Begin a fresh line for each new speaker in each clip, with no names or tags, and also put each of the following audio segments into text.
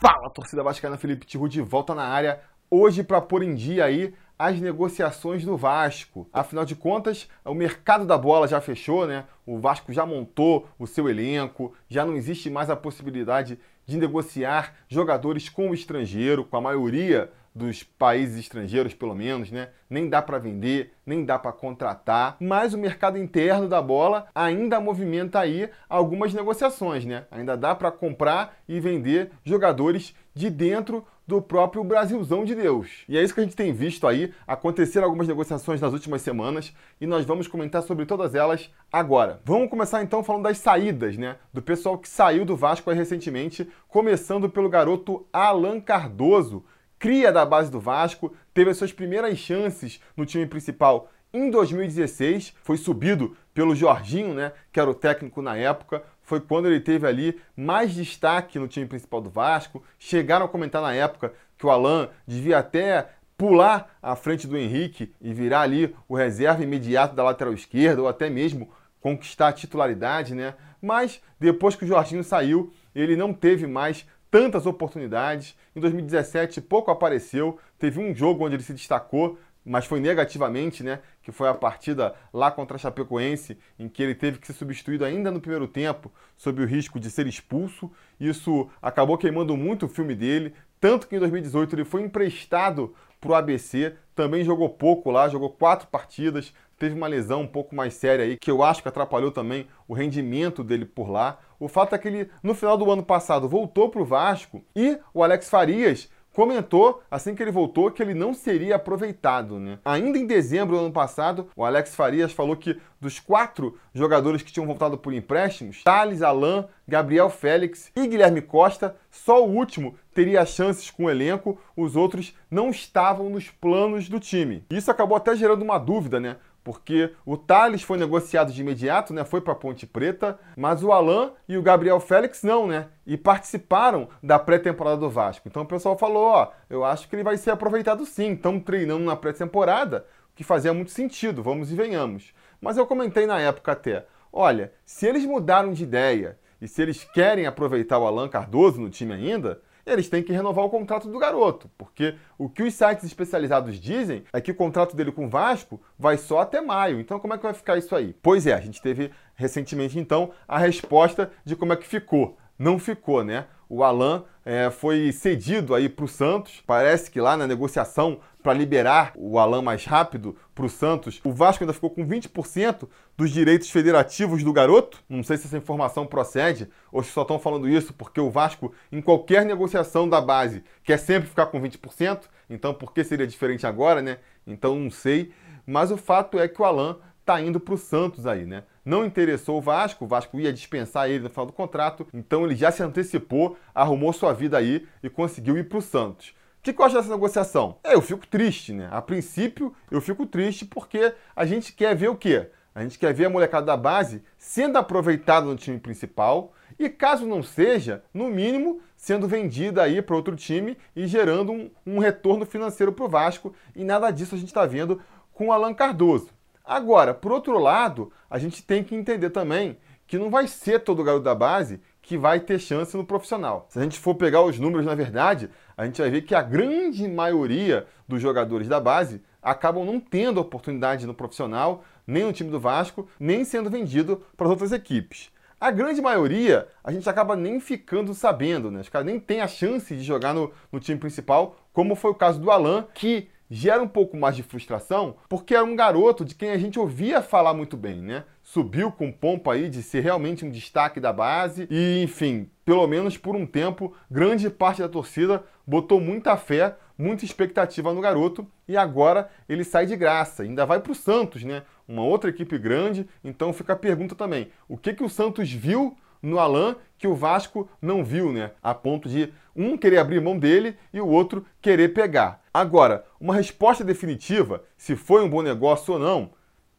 Fala, torcida vascaína, Felipe Tiru de volta na área, hoje para pôr em dia aí as negociações do Vasco. Afinal de contas, o mercado da bola já fechou, né? O Vasco já montou o seu elenco, já não existe mais a possibilidade de negociar jogadores com o estrangeiro, com a maioria dos países estrangeiros, pelo menos, né? Nem dá para vender, nem dá para contratar, mas o mercado interno da bola ainda movimenta aí algumas negociações, né? Ainda dá para comprar e vender jogadores de dentro do próprio Brasilzão de Deus. E é isso que a gente tem visto aí acontecer algumas negociações nas últimas semanas e nós vamos comentar sobre todas elas agora. Vamos começar então falando das saídas, né? Do pessoal que saiu do Vasco recentemente, começando pelo garoto Alan Cardoso, cria da base do Vasco, teve as suas primeiras chances no time principal em 2016, foi subido pelo Jorginho, né, que era o técnico na época, foi quando ele teve ali mais destaque no time principal do Vasco. Chegaram a comentar na época que o Alan devia até pular à frente do Henrique e virar ali o reserva imediato da lateral esquerda ou até mesmo conquistar a titularidade, né? Mas depois que o Jorginho saiu, ele não teve mais tantas oportunidades. Em 2017 pouco apareceu, teve um jogo onde ele se destacou, mas foi negativamente, né? Que foi a partida lá contra a Chapecoense, em que ele teve que ser substituído ainda no primeiro tempo, sob o risco de ser expulso. Isso acabou queimando muito o filme dele, tanto que em 2018 ele foi emprestado para o ABC, também jogou pouco lá, jogou quatro partidas, teve uma lesão um pouco mais séria aí, que eu acho que atrapalhou também o rendimento dele por lá. O fato é que ele, no final do ano passado, voltou para o Vasco e o Alex Farias comentou, assim que ele voltou, que ele não seria aproveitado. Né? Ainda em dezembro do ano passado, o Alex Farias falou que dos quatro jogadores que tinham voltado por empréstimos, Thales, Alain, Gabriel Félix e Guilherme Costa, só o último teria chances com o elenco, os outros não estavam nos planos do time. Isso acabou até gerando uma dúvida, né? Porque o Thales foi negociado de imediato, né? Foi para Ponte Preta, mas o Alan e o Gabriel Félix não, né? E participaram da pré-temporada do Vasco. Então o pessoal falou, ó, eu acho que ele vai ser aproveitado sim. Estamos treinando na pré-temporada, que fazia muito sentido, vamos e venhamos. Mas eu comentei na época até, olha, se eles mudaram de ideia e se eles querem aproveitar o Alan Cardoso no time ainda, eles têm que renovar o contrato do garoto, porque o que os sites especializados dizem é que o contrato dele com o Vasco vai só até maio. Então como é que vai ficar isso aí? Pois é, a gente teve recentemente então a resposta de como é que ficou. Não ficou, né? O Alan é, foi cedido aí para o Santos. Parece que lá na negociação para liberar o Alan mais rápido para o Santos, o Vasco ainda ficou com 20% dos direitos federativos do garoto. Não sei se essa informação procede ou se só estão falando isso porque o Vasco, em qualquer negociação da base, quer sempre ficar com 20%. Então, por que seria diferente agora, né? Então, não sei. Mas o fato é que o Alan está indo para o Santos aí, né? Não interessou o Vasco, o Vasco ia dispensar ele no final do contrato, então ele já se antecipou, arrumou sua vida aí e conseguiu ir para o Santos. O que, que eu acho dessa negociação? É, eu fico triste, né? A princípio, eu fico triste porque a gente quer ver o quê? A gente quer ver a molecada da base sendo aproveitada no time principal e, caso não seja, no mínimo, sendo vendida aí para outro time e gerando um, um retorno financeiro para o Vasco. E nada disso a gente está vendo com o Alan Cardoso. Agora, por outro lado, a gente tem que entender também que não vai ser todo garoto da base que vai ter chance no profissional. Se a gente for pegar os números, na verdade, a gente vai ver que a grande maioria dos jogadores da base acabam não tendo oportunidade no profissional, nem no time do Vasco, nem sendo vendido para as outras equipes. A grande maioria, a gente acaba nem ficando sabendo, né? Os caras nem têm a chance de jogar no, no time principal, como foi o caso do Alan, que gera um pouco mais de frustração, porque era um garoto de quem a gente ouvia falar muito bem, né? Subiu com pompa aí de ser realmente um destaque da base e, enfim, pelo menos por um tempo, grande parte da torcida botou muita fé, muita expectativa no garoto e agora ele sai de graça, ainda vai para o Santos, né? Uma outra equipe grande, então fica a pergunta também: o que que o Santos viu no Alan que o Vasco não viu, né? A ponto de um querer abrir mão dele e o outro querer pegar. Agora, uma resposta definitiva, se foi um bom negócio ou não,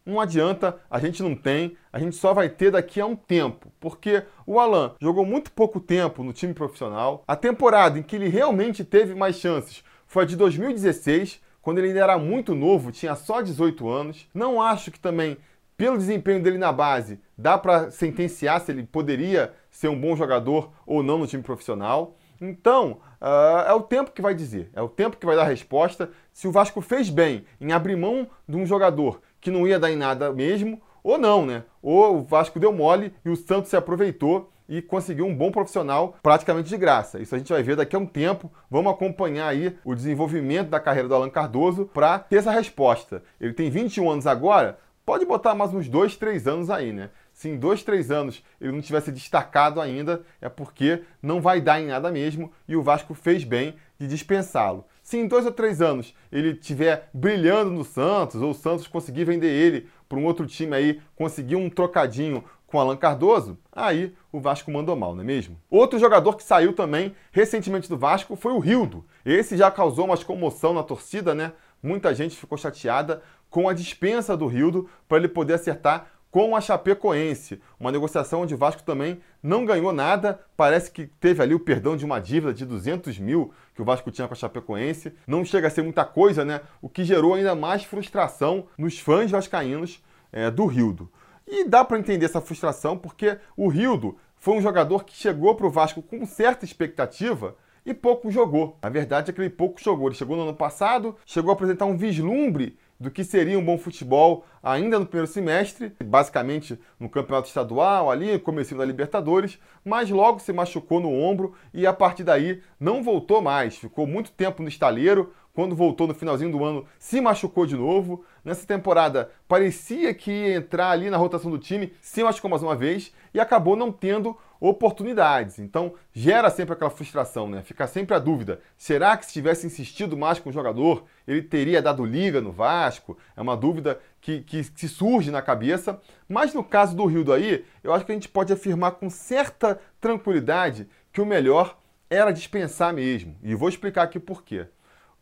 não adianta, a gente não tem, a gente só vai ter daqui a um tempo, porque o Alan jogou muito pouco tempo no time profissional. A temporada em que ele realmente teve mais chances foi a de 2016, quando ele ainda era muito novo, tinha só 18 anos. Não acho que também pelo desempenho dele na base, dá para sentenciar se ele poderia ser um bom jogador ou não no time profissional. Então, uh, é o tempo que vai dizer, é o tempo que vai dar a resposta se o Vasco fez bem em abrir mão de um jogador que não ia dar em nada mesmo, ou não, né? Ou o Vasco deu mole e o Santos se aproveitou e conseguiu um bom profissional praticamente de graça. Isso a gente vai ver daqui a um tempo. Vamos acompanhar aí o desenvolvimento da carreira do Alan Cardoso para ter essa resposta. Ele tem 21 anos agora, pode botar mais uns 2, 3 anos aí, né? Se em dois, três anos ele não tivesse destacado ainda, é porque não vai dar em nada mesmo e o Vasco fez bem de dispensá-lo. Se em dois ou três anos ele estiver brilhando no Santos, ou o Santos conseguir vender ele para um outro time aí, conseguir um trocadinho com Alan Cardoso, aí o Vasco mandou mal, não é mesmo? Outro jogador que saiu também recentemente do Vasco foi o Rildo. Esse já causou uma comoção na torcida, né? Muita gente ficou chateada com a dispensa do Rildo para ele poder acertar com a Chapecoense. Uma negociação onde o Vasco também não ganhou nada. Parece que teve ali o perdão de uma dívida de 200 mil que o Vasco tinha com a Chapecoense. Não chega a ser muita coisa, né? O que gerou ainda mais frustração nos fãs vascaínos é, do Rildo. E dá para entender essa frustração porque o Rildo foi um jogador que chegou para o Vasco com certa expectativa e pouco jogou. A verdade é que ele pouco jogou. Ele chegou no ano passado, chegou a apresentar um vislumbre do que seria um bom futebol ainda no primeiro semestre, basicamente no campeonato estadual, ali, começo da Libertadores, mas logo se machucou no ombro e a partir daí não voltou mais. Ficou muito tempo no estaleiro, quando voltou no finalzinho do ano, se machucou de novo. Nessa temporada, parecia que ia entrar ali na rotação do time, se machucou mais uma vez e acabou não tendo oportunidades. Então, gera sempre aquela frustração, né? Fica sempre a dúvida: será que se tivesse insistido mais com o jogador, ele teria dado liga no Vasco? É uma dúvida que, que, que surge na cabeça. Mas no caso do Rio do aí, eu acho que a gente pode afirmar com certa tranquilidade que o melhor era dispensar mesmo. E vou explicar aqui por quê.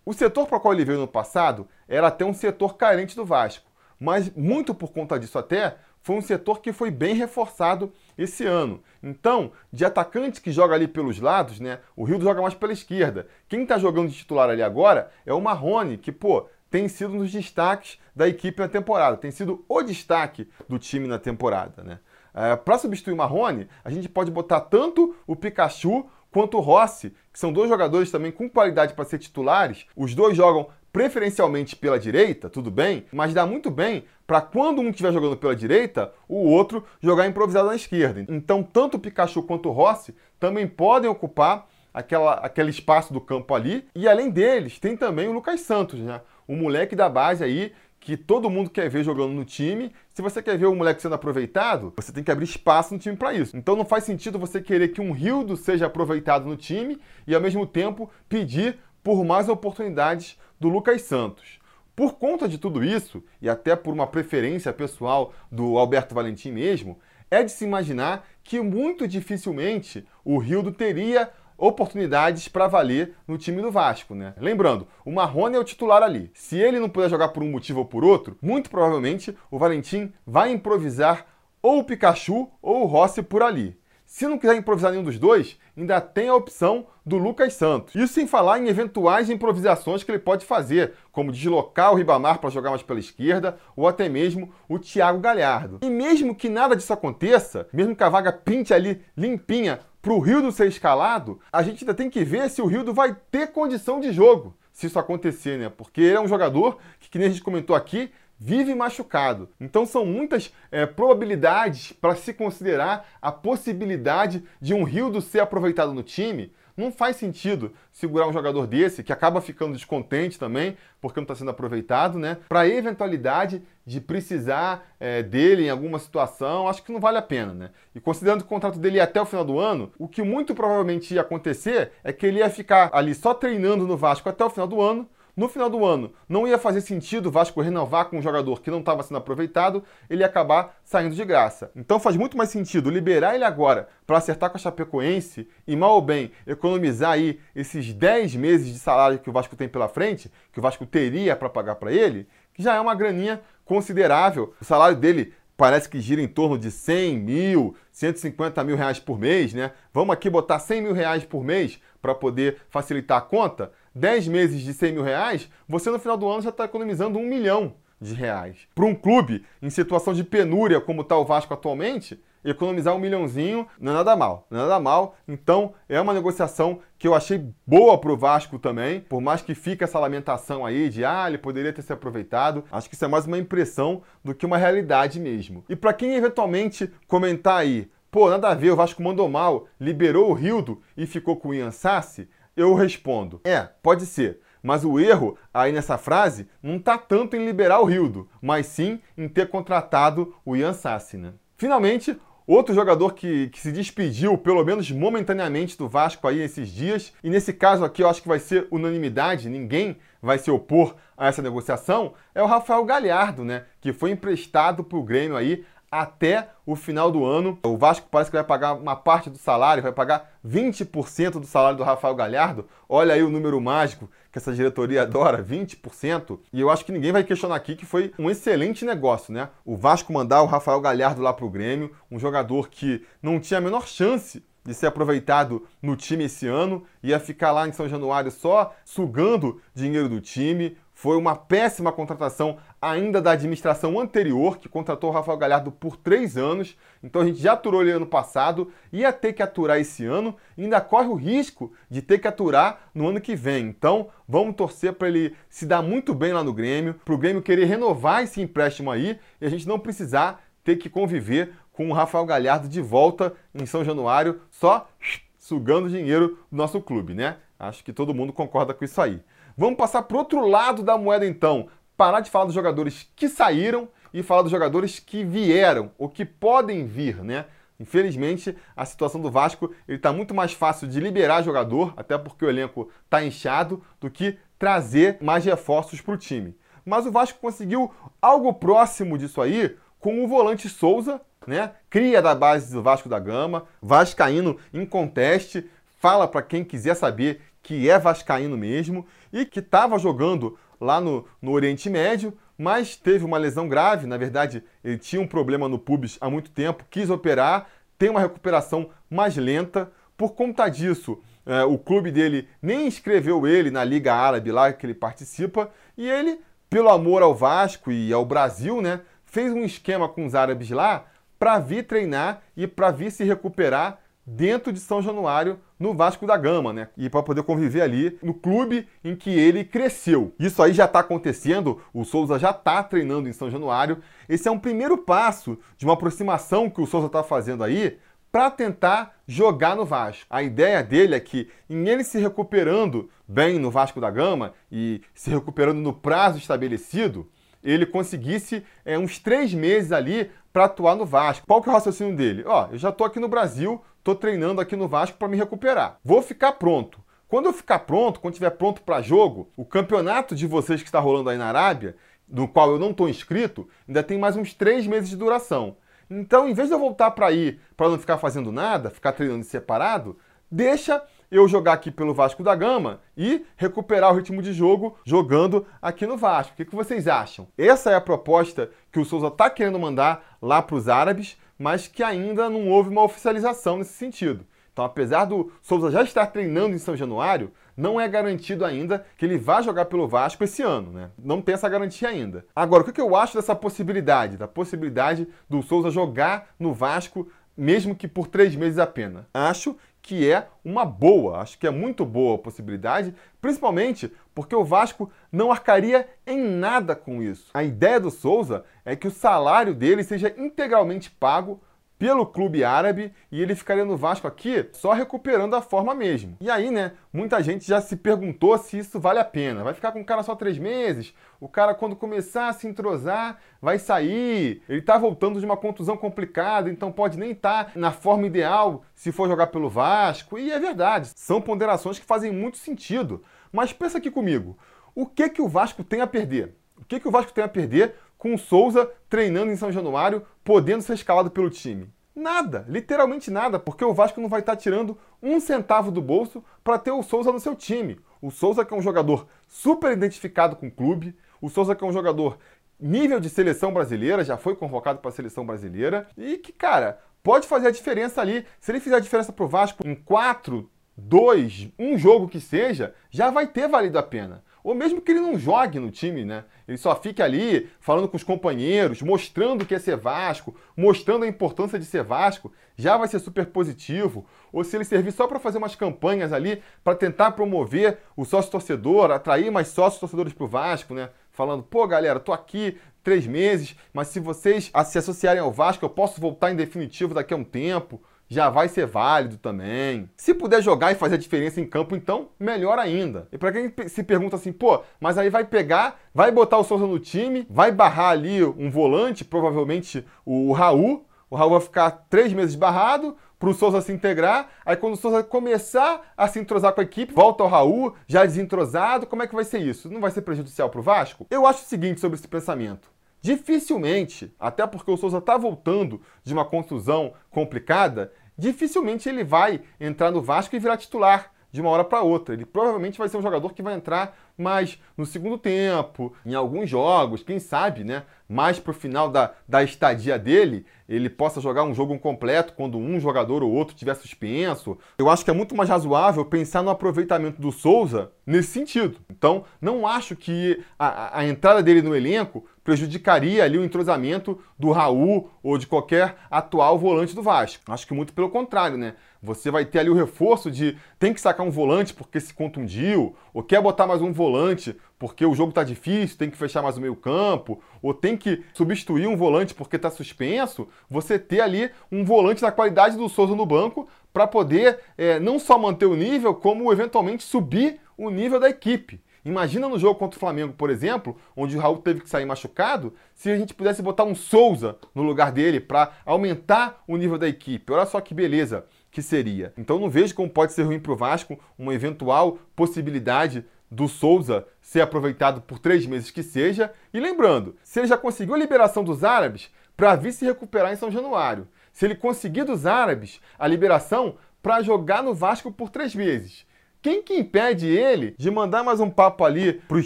O setor para o qual ele veio no passado era até um setor carente do Vasco, mas muito por conta disso até, foi um setor que foi bem reforçado esse ano. Então, de atacante que joga ali pelos lados, né? O Rio joga mais pela esquerda. Quem está jogando de titular ali agora é o Marrone, que, pô, tem sido um dos destaques da equipe na temporada. Tem sido o destaque do time na temporada, né? É, para substituir o Marrone, a gente pode botar tanto o Pikachu quanto o Rossi, que são dois jogadores também com qualidade para ser titulares. Os dois jogam preferencialmente pela direita, tudo bem, mas dá muito bem para quando um estiver jogando pela direita, o outro jogar improvisado na esquerda. Então, tanto o Pikachu quanto o Rossi também podem ocupar aquela, aquele espaço do campo ali. E além deles, tem também o Lucas Santos, né? O moleque da base aí que todo mundo quer ver jogando no time. Se você quer ver o moleque sendo aproveitado, você tem que abrir espaço no time para isso. Então não faz sentido você querer que um Rildo seja aproveitado no time e ao mesmo tempo pedir por mais oportunidades do Lucas Santos. Por conta de tudo isso, e até por uma preferência pessoal do Alberto Valentim mesmo, é de se imaginar que muito dificilmente o Rildo teria oportunidades para valer no time do Vasco, né? Lembrando, o Marrone é o titular ali. Se ele não puder jogar por um motivo ou por outro, muito provavelmente o Valentim vai improvisar ou o Pikachu ou o Rossi por ali. Se não quiser improvisar nenhum dos dois, ainda tem a opção do Lucas Santos. Isso sem falar em eventuais improvisações que ele pode fazer, como deslocar o Ribamar para jogar mais pela esquerda, ou até mesmo o Thiago Galhardo. E mesmo que nada disso aconteça, mesmo que a vaga pinte ali limpinha para o Rildo ser escalado, a gente ainda tem que ver se o Rildo vai ter condição de jogo, se isso acontecer, né? Porque ele é um jogador que, que nem a gente comentou aqui, vive machucado. Então são muitas é, probabilidades para se considerar a possibilidade de um Rildo ser aproveitado no time não faz sentido segurar um jogador desse, que acaba ficando descontente também, porque não está sendo aproveitado, né? Para eventualidade de precisar é, dele em alguma situação, acho que não vale a pena, né? E considerando que o contrato dele até o final do ano, o que muito provavelmente ia acontecer é que ele ia ficar ali só treinando no Vasco até o final do ano, no final do ano, não ia fazer sentido o Vasco renovar com um jogador que não estava sendo aproveitado, ele ia acabar saindo de graça. Então faz muito mais sentido liberar ele agora para acertar com a Chapecoense e, mal ou bem, economizar aí esses 10 meses de salário que o Vasco tem pela frente, que o Vasco teria para pagar para ele, que já é uma graninha considerável. O salário dele parece que gira em torno de 100 mil, 150 mil reais por mês, né? Vamos aqui botar 100 mil reais por mês para poder facilitar a conta. 10 meses de 100 mil reais, você no final do ano já está economizando um milhão de reais. Para um clube em situação de penúria como está o Vasco atualmente, economizar um milhãozinho não é nada mal, não é nada mal. Então é uma negociação que eu achei boa para o Vasco também, por mais que fique essa lamentação aí de ah, ele poderia ter se aproveitado. Acho que isso é mais uma impressão do que uma realidade mesmo. E para quem eventualmente comentar aí, pô, nada a ver, o Vasco mandou mal, liberou o Rildo e ficou com o Ian Sassi, eu respondo: é, pode ser. Mas o erro aí nessa frase não está tanto em liberar o Rildo, mas sim em ter contratado o Ian Sassi, né? Finalmente, outro jogador que, que, se despediu, pelo menos momentaneamente, do Vasco aí esses dias, e nesse caso aqui eu acho que vai ser unanimidade, ninguém vai se opor a essa negociação, é o Rafael Galhardo, né? Que foi emprestado para o Grêmio aí até o final do ano. O Vasco parece que vai pagar uma parte do salário, vai pagar 20% do salário do Rafael Galhardo. Olha aí o número mágico que essa diretoria adora, 20%. E eu acho que ninguém vai questionar aqui que foi um excelente negócio, né? O Vasco mandar o Rafael Galhardo lá para o Grêmio, um jogador que não tinha a menor chance de ser aproveitado no time esse ano, ia ficar lá em São Januário só sugando dinheiro do time. Foi uma péssima contratação ainda da administração anterior, que contratou o Rafael Galhardo por três anos. Então a gente já aturou ele ano passado, ia ter que aturar esse ano, ainda corre o risco de ter que aturar no ano que vem. Então vamos torcer para ele se dar muito bem lá no Grêmio, para o Grêmio querer renovar esse empréstimo aí e a gente não precisar ter que conviver com o Rafael Galhardo de volta em São Januário, só sugando dinheiro do nosso clube, né? Acho que todo mundo concorda com isso aí. Vamos passar para outro lado da moeda então. Parar de falar dos jogadores que saíram e falar dos jogadores que vieram ou que podem vir, né? Infelizmente, a situação do Vasco está muito mais fácil de liberar jogador, até porque o elenco está inchado, do que trazer mais reforços para o time. Mas o Vasco conseguiu algo próximo disso aí com o volante Souza, né? Cria da base do Vasco da Gama, vascaíno em conteste, fala para quem quiser saber que é vascaíno mesmo e que estava jogando lá no, no Oriente Médio, mas teve uma lesão grave. Na verdade, ele tinha um problema no pubis há muito tempo, quis operar, tem uma recuperação mais lenta. Por conta disso, é, o clube dele nem inscreveu ele na Liga Árabe lá que ele participa e ele, pelo amor ao Vasco e ao Brasil, né, fez um esquema com os árabes lá para vir treinar e para vir se recuperar dentro de São Januário, no Vasco da Gama, né? E para poder conviver ali no clube em que ele cresceu. Isso aí já está acontecendo, o Souza já está treinando em São Januário. Esse é um primeiro passo de uma aproximação que o Souza está fazendo aí para tentar jogar no Vasco. A ideia dele é que, em ele se recuperando bem no Vasco da Gama e se recuperando no prazo estabelecido, ele conseguisse é, uns três meses ali para atuar no Vasco. Qual que é o raciocínio dele? Ó, eu já estou aqui no Brasil, estou treinando aqui no Vasco para me recuperar. Vou ficar pronto. Quando eu ficar pronto, quando estiver pronto para jogo, o campeonato de vocês que está rolando aí na Arábia, no qual eu não estou inscrito, ainda tem mais uns três meses de duração. Então, em vez de eu voltar para ir para não ficar fazendo nada, ficar treinando separado, deixa eu jogar aqui pelo Vasco da Gama e recuperar o ritmo de jogo jogando aqui no Vasco. O que, que vocês acham? Essa é a proposta que o Souza está querendo mandar lá para os árabes, mas que ainda não houve uma oficialização nesse sentido. Então, apesar do Souza já estar treinando em São Januário, não é garantido ainda que ele vá jogar pelo Vasco esse ano, né? Não tem essa garantia ainda. Agora, o que eu acho dessa possibilidade? Da possibilidade do Souza jogar no Vasco, mesmo que por três meses apenas. Acho que é uma boa, acho que é muito boa a possibilidade, principalmente porque o Vasco não arcaria em nada com isso. A ideia do Souza é que o salário dele seja integralmente pago pelo clube árabe e ele ficaria no Vasco aqui só recuperando a forma mesmo. E aí, né, muita gente já se perguntou se isso vale a pena. Vai ficar com o cara só três meses? O cara, quando começar a se entrosar, vai sair. Ele tá voltando de uma contusão complicada, então pode nem estar tá na forma ideal se for jogar pelo Vasco. E é verdade, são ponderações que fazem muito sentido. Mas pensa aqui comigo, o que que o Vasco tem a perder? O que, que o Vasco tem a perder com o Souza treinando em São Januário, podendo ser escalado pelo time? Nada, literalmente nada, porque o Vasco não vai estar tirando um centavo do bolso para ter o Souza no seu time. O Souza que é um jogador super identificado com o clube, o Souza que é um jogador nível de seleção brasileira, já foi convocado para a seleção brasileira e que, cara, pode fazer a diferença ali. Se ele fizer a diferença para o Vasco em quatro, dois, um jogo que seja, já vai ter valido a pena. Ou mesmo que ele não jogue no time, né? Ele só fique ali falando com os companheiros, mostrando que é ser Vasco, mostrando a importância de ser Vasco, já vai ser super positivo. Ou se ele servir só para fazer umas campanhas ali, para tentar promover o sócio torcedor, atrair mais sócios torcedores para o Vasco, né? Falando, pô, galera, tô aqui três meses, mas se vocês se associarem ao Vasco, eu posso voltar em definitivo daqui a um tempo já vai ser válido também. Se puder jogar e fazer a diferença em campo, então melhor ainda. E para quem se pergunta assim, pô, mas aí vai pegar, vai botar o Souza no time, vai barrar ali um volante, provavelmente o Raul. O Raul vai ficar três meses barrado para o Souza se integrar. Aí quando o Souza começar a se entrosar com a equipe, volta ao Raul, já desentrosado. Como é que vai ser isso? Não vai ser prejudicial para o Vasco? Eu acho o seguinte sobre esse pensamento. Dificilmente, até porque o Souza está voltando de uma contusão complicada, dificilmente ele vai entrar no Vasco e virar titular de uma hora para outra. Ele provavelmente vai ser um jogador que vai entrar mais no segundo tempo, em alguns jogos, quem sabe, né? Mais pro final da, da estadia dele, ele possa jogar um jogo completo quando um jogador ou outro tiver suspenso. Eu acho que é muito mais razoável pensar no aproveitamento do Souza nesse sentido. Então, não acho que a, a entrada dele no elenco prejudicaria ali o entrosamento do Raul ou de qualquer atual volante do Vasco. Acho que muito pelo contrário, né? Você vai ter ali o reforço de tem que sacar um volante porque se contundiu, ou quer botar mais um volante porque o jogo tá difícil, tem que fechar mais o meio campo, ou tem que substituir um volante porque tá suspenso, você ter ali um volante da qualidade do Souza no banco para poder é, não só manter o nível, como eventualmente subir o nível da equipe. Imagina no jogo contra o Flamengo, por exemplo, onde o Raul teve que sair machucado, se a gente pudesse botar um Souza no lugar dele para aumentar o nível da equipe. Olha só que beleza que seria. Então não vejo como pode ser ruim para o Vasco uma eventual possibilidade do Souza ser aproveitado por três meses que seja. E lembrando, se ele já conseguiu a liberação dos árabes para vir se recuperar em São Januário, se ele conseguir dos árabes a liberação para jogar no Vasco por três meses, quem que impede ele de mandar mais um papo ali para os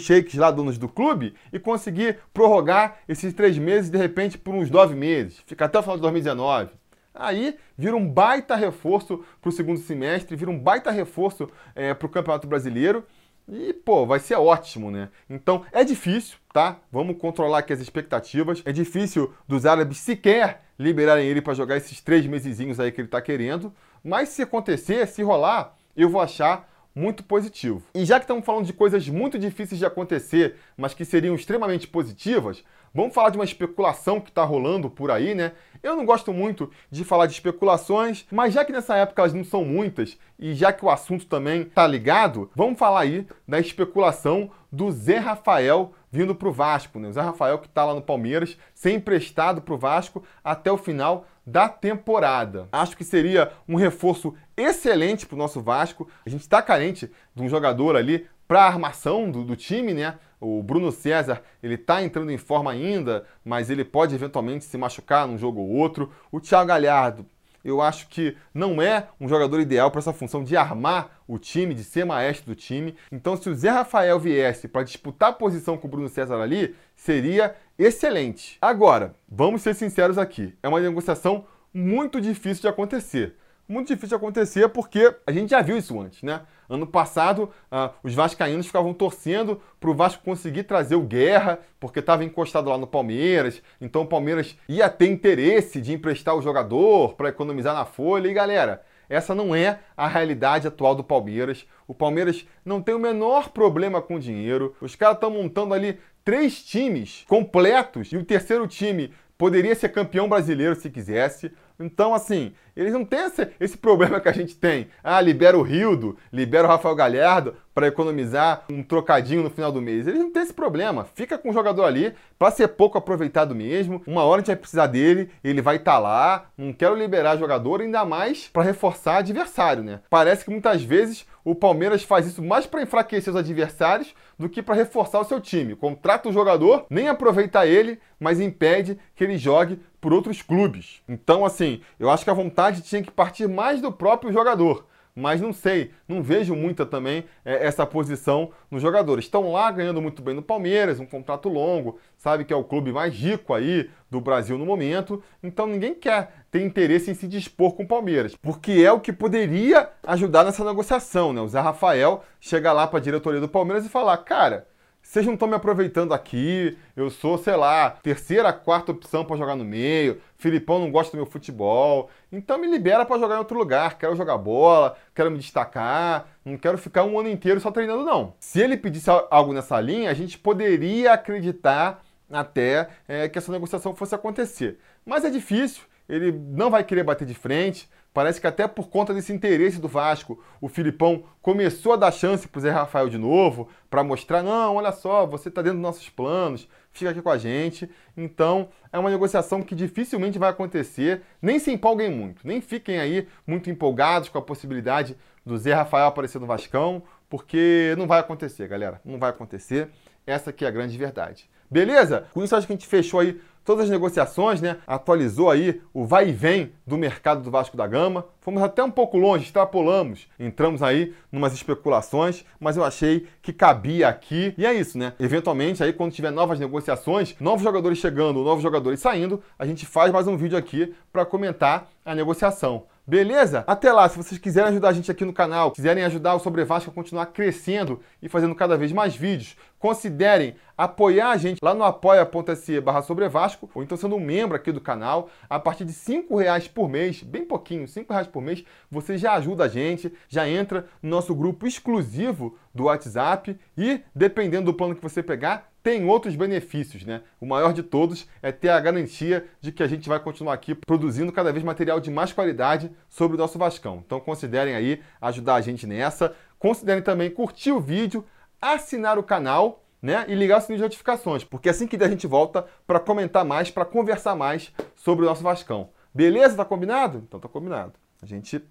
sheiks lá, donos do clube, e conseguir prorrogar esses três meses de repente por uns nove meses? Fica até o final de 2019. Aí vira um baita reforço para o segundo semestre, vira um baita reforço é, eh, para o Campeonato Brasileiro. E, pô, vai ser ótimo, né? Então, é difícil, tá? Vamos controlar aqui as expectativas. É difícil dos árabes sequer liberarem ele para jogar esses três mesezinhos aí que ele tá querendo. Mas se acontecer, se rolar, eu vou achar muito positivo. E já que estamos falando de coisas muito difíceis de acontecer, mas que seriam extremamente positivas, vamos falar de uma especulação que está rolando por aí, né? Eu não gosto muito de falar de especulações, mas já que nessa época elas não são muitas e já que o assunto também está ligado, vamos falar aí da especulação do Zé Rafael vindo para o Vasco. Né? O Zé Rafael que está lá no Palmeiras, ser emprestado para o Vasco até o final da temporada. Acho que seria um reforço excelente para o nosso Vasco. A gente está carente de um jogador ali para a armação do, do, time, né? O Bruno César, ele está entrando em forma ainda, mas ele pode eventualmente se machucar num jogo ou outro. O Thiago Galhardo, eu acho que não é um jogador ideal para essa função de armar o time, de ser maestro do time. Então, se o Zé Rafael viesse para disputar a posição com o Bruno César ali, seria excelente. Agora, vamos ser sinceros aqui: é uma negociação muito difícil de acontecer. Muito difícil de acontecer porque a gente já viu isso antes, né? Ano passado, uh, os vascaínos ficavam torcendo para o Vasco conseguir trazer o Guerra, porque estava encostado lá no Palmeiras. Então o Palmeiras ia ter interesse de emprestar o jogador para economizar na folha. E galera, essa não é a realidade atual do Palmeiras. O Palmeiras não tem o menor problema com dinheiro. Os caras estão montando ali três times completos e o terceiro time poderia ser campeão brasileiro se quisesse. Então, assim, eles não têm esse, esse, problema que a gente tem. Ah, libera o Rildo, libera o Rafael Galhardo para economizar um trocadinho no final do mês. Eles não têm esse problema. Fica com o jogador ali para ser pouco aproveitado mesmo. Uma hora a gente vai precisar dele, ele vai estar tá lá. Não quero liberar jogador, ainda mais para reforçar adversário, né? Parece que muitas vezes o Palmeiras faz isso mais para enfraquecer os adversários do que para reforçar o seu time. Contrata o jogador, nem aproveita ele, mas impede que ele jogue por outros clubes. Então, assim, eu acho que a vontade tinha que partir mais do próprio jogador. Mas não sei, não vejo muita também é, essa posição nos jogadores. Estão lá ganhando muito bem no Palmeiras, um contrato longo, sabe que é o clube mais rico aí do Brasil no momento, então ninguém quer ter interesse em se dispor com o Palmeiras, porque é o que poderia ajudar nessa negociação, né? O Zé Rafael chega lá para a diretoria do Palmeiras e falar, cara, vocês não estão me aproveitando aqui, eu sou, sei lá, terceira, quarta opção para jogar no meio, Filipão não gosta do meu futebol, então me libera para jogar em outro lugar, quero jogar bola, quero me destacar, não quero ficar um ano inteiro só treinando não. Se ele pedisse algo nessa linha, a gente poderia acreditar até é, que essa negociação fosse acontecer. Mas é difícil, ele não vai querer bater de frente, Parece que até por conta desse interesse do Vasco, o Filipão começou a dar chance o Zé Rafael de novo, para mostrar, não, olha só, você está dentro dos nossos planos, fica aqui com a gente. Então, é uma negociação que dificilmente vai acontecer. Nem se empolguem muito, nem fiquem aí muito empolgados com a possibilidade do Zé Rafael aparecer no Vascão, porque não vai acontecer, galera. Não vai acontecer. Essa aqui é a grande verdade. Beleza? Com isso, acho que a gente fechou aí todas as negociações, né? Atualizou aí o vai e vem do mercado do Vasco da Gama. Fomos até um pouco longe, extrapolamos, entramos aí numas especulações, mas eu achei que cabia aqui. E é isso, né? Eventualmente, aí quando tiver novas negociações, novos jogadores chegando, novos jogadores saindo, a gente faz mais um vídeo aqui para comentar a negociação. Beleza? Até lá, se vocês quiserem ajudar a gente aqui no canal, quiserem ajudar o Sobre Vasco a continuar crescendo e fazendo cada vez mais vídeos, considerem apoiar a gente lá no apoia.se barra Sobre Vasco, ou então sendo um membro aqui do canal, a partir de R$ reais por mês, bem pouquinho, R$ reais por mês, você já ajuda a gente, já entra no nosso grupo exclusivo do WhatsApp e, dependendo do plano que você pegar, tem outros benefícios, né? O maior de todos é ter a garantia de que a gente vai continuar aqui produzindo cada vez material de mais qualidade sobre o nosso Vascão. Então considerem aí ajudar a gente nessa. Considerem também curtir o vídeo, assinar o canal né? E ligar o sininho de notificações, porque assim que der a gente volta para comentar mais, para conversar mais sobre o nosso Vascão. Beleza? Tá combinado? Então tá combinado. A gente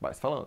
vai se falando.